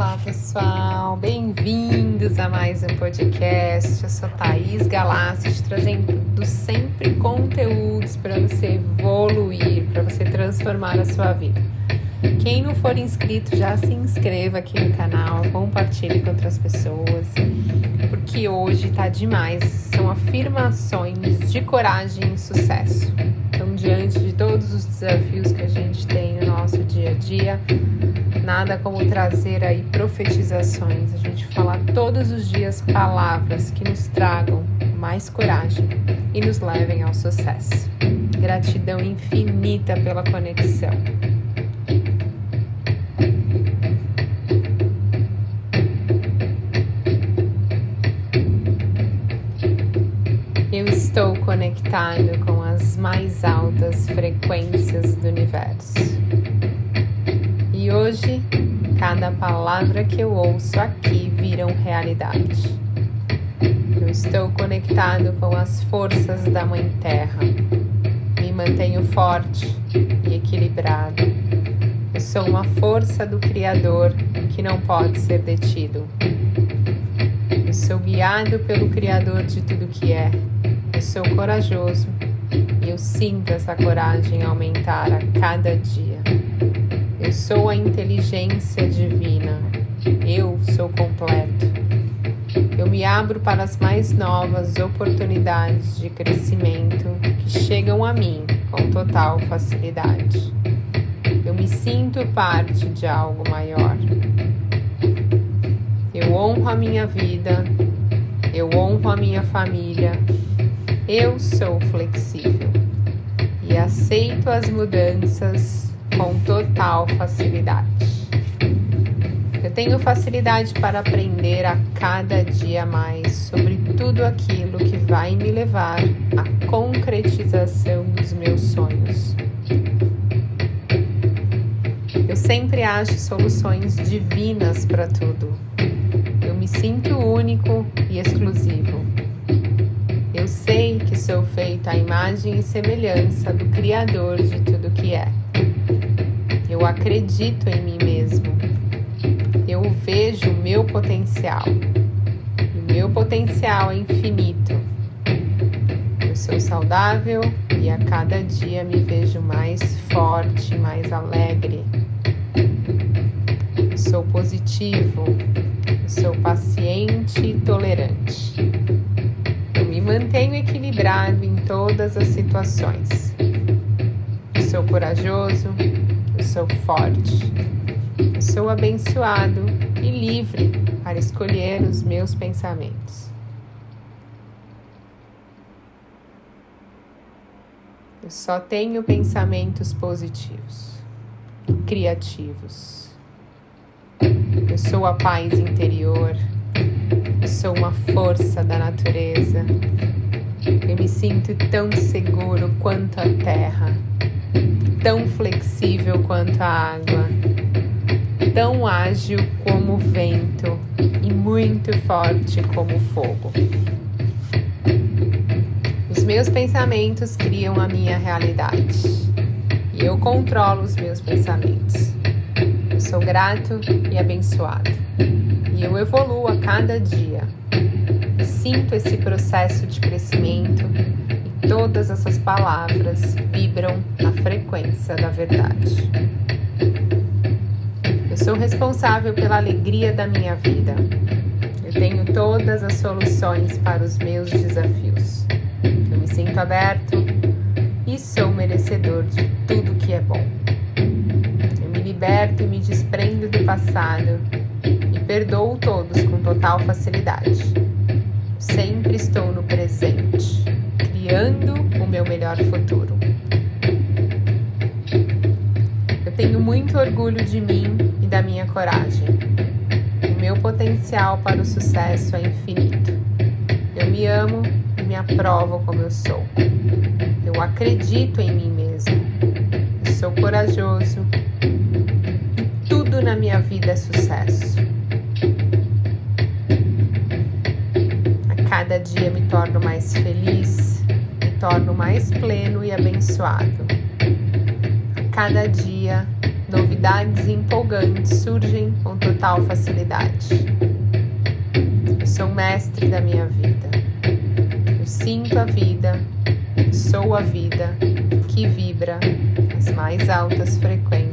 Olá pessoal, bem-vindos a mais um podcast. Eu sou Thaís Galassi, trazendo sempre conteúdos para você evoluir, para você transformar a sua vida. Quem não for inscrito, já se inscreva aqui no canal, compartilhe com outras pessoas, porque hoje tá demais. São afirmações de coragem e sucesso. Diante de todos os desafios que a gente tem no nosso dia a dia, nada como trazer aí profetizações, a gente falar todos os dias palavras que nos tragam mais coragem e nos levem ao sucesso. Gratidão infinita pela conexão. Estou conectado com as mais altas frequências do universo. E hoje, cada palavra que eu ouço aqui viram realidade. Eu estou conectado com as forças da Mãe Terra. Me mantenho forte e equilibrado. Eu sou uma força do Criador que não pode ser detido. Eu sou guiado pelo Criador de tudo que é eu sou corajoso e eu sinto essa coragem aumentar a cada dia. Eu sou a inteligência divina. Eu sou completo. Eu me abro para as mais novas oportunidades de crescimento que chegam a mim com total facilidade. Eu me sinto parte de algo maior. Eu honro a minha vida, eu honro a minha família, eu sou flexível e aceito as mudanças com total facilidade. Eu tenho facilidade para aprender a cada dia mais sobre tudo aquilo que vai me levar à concretização dos meus sonhos. Eu sempre acho soluções divinas para tudo. Eu me sinto único e exclusivo eu sei que sou feito à imagem e semelhança do Criador de tudo que é. Eu acredito em mim mesmo. Eu vejo o meu potencial. O meu potencial é infinito. Eu sou saudável e a cada dia me vejo mais forte, mais alegre. Eu sou positivo. Eu sou paciente e tolerante mantenho equilibrado em todas as situações. Eu sou corajoso, eu sou forte, eu sou abençoado e livre para escolher os meus pensamentos. Eu só tenho pensamentos positivos e criativos. Eu sou a paz interior sou uma força da natureza. Eu me sinto tão seguro quanto a terra, tão flexível quanto a água, tão ágil como o vento e muito forte como o fogo. Os meus pensamentos criam a minha realidade e eu controlo os meus pensamentos. Eu sou grato e abençoado e eu evoluo a cada dia. Sinto esse processo de crescimento e todas essas palavras vibram na frequência da verdade. Eu sou responsável pela alegria da minha vida. Eu tenho todas as soluções para os meus desafios. Eu me sinto aberto e sou merecedor de tudo que é bom. Eu me liberto e me desprendo do passado Perdoo todos com total facilidade. Sempre estou no presente, criando o meu melhor futuro. Eu tenho muito orgulho de mim e da minha coragem. O meu potencial para o sucesso é infinito. Eu me amo e me aprovo como eu sou. Eu acredito em mim mesmo. Eu sou corajoso. Tudo na minha vida é sucesso. Cada dia me torno mais feliz, me torno mais pleno e abençoado. A cada dia novidades empolgantes surgem com total facilidade. Eu sou mestre da minha vida. Eu sinto a vida, sou a vida que vibra as mais altas frequências.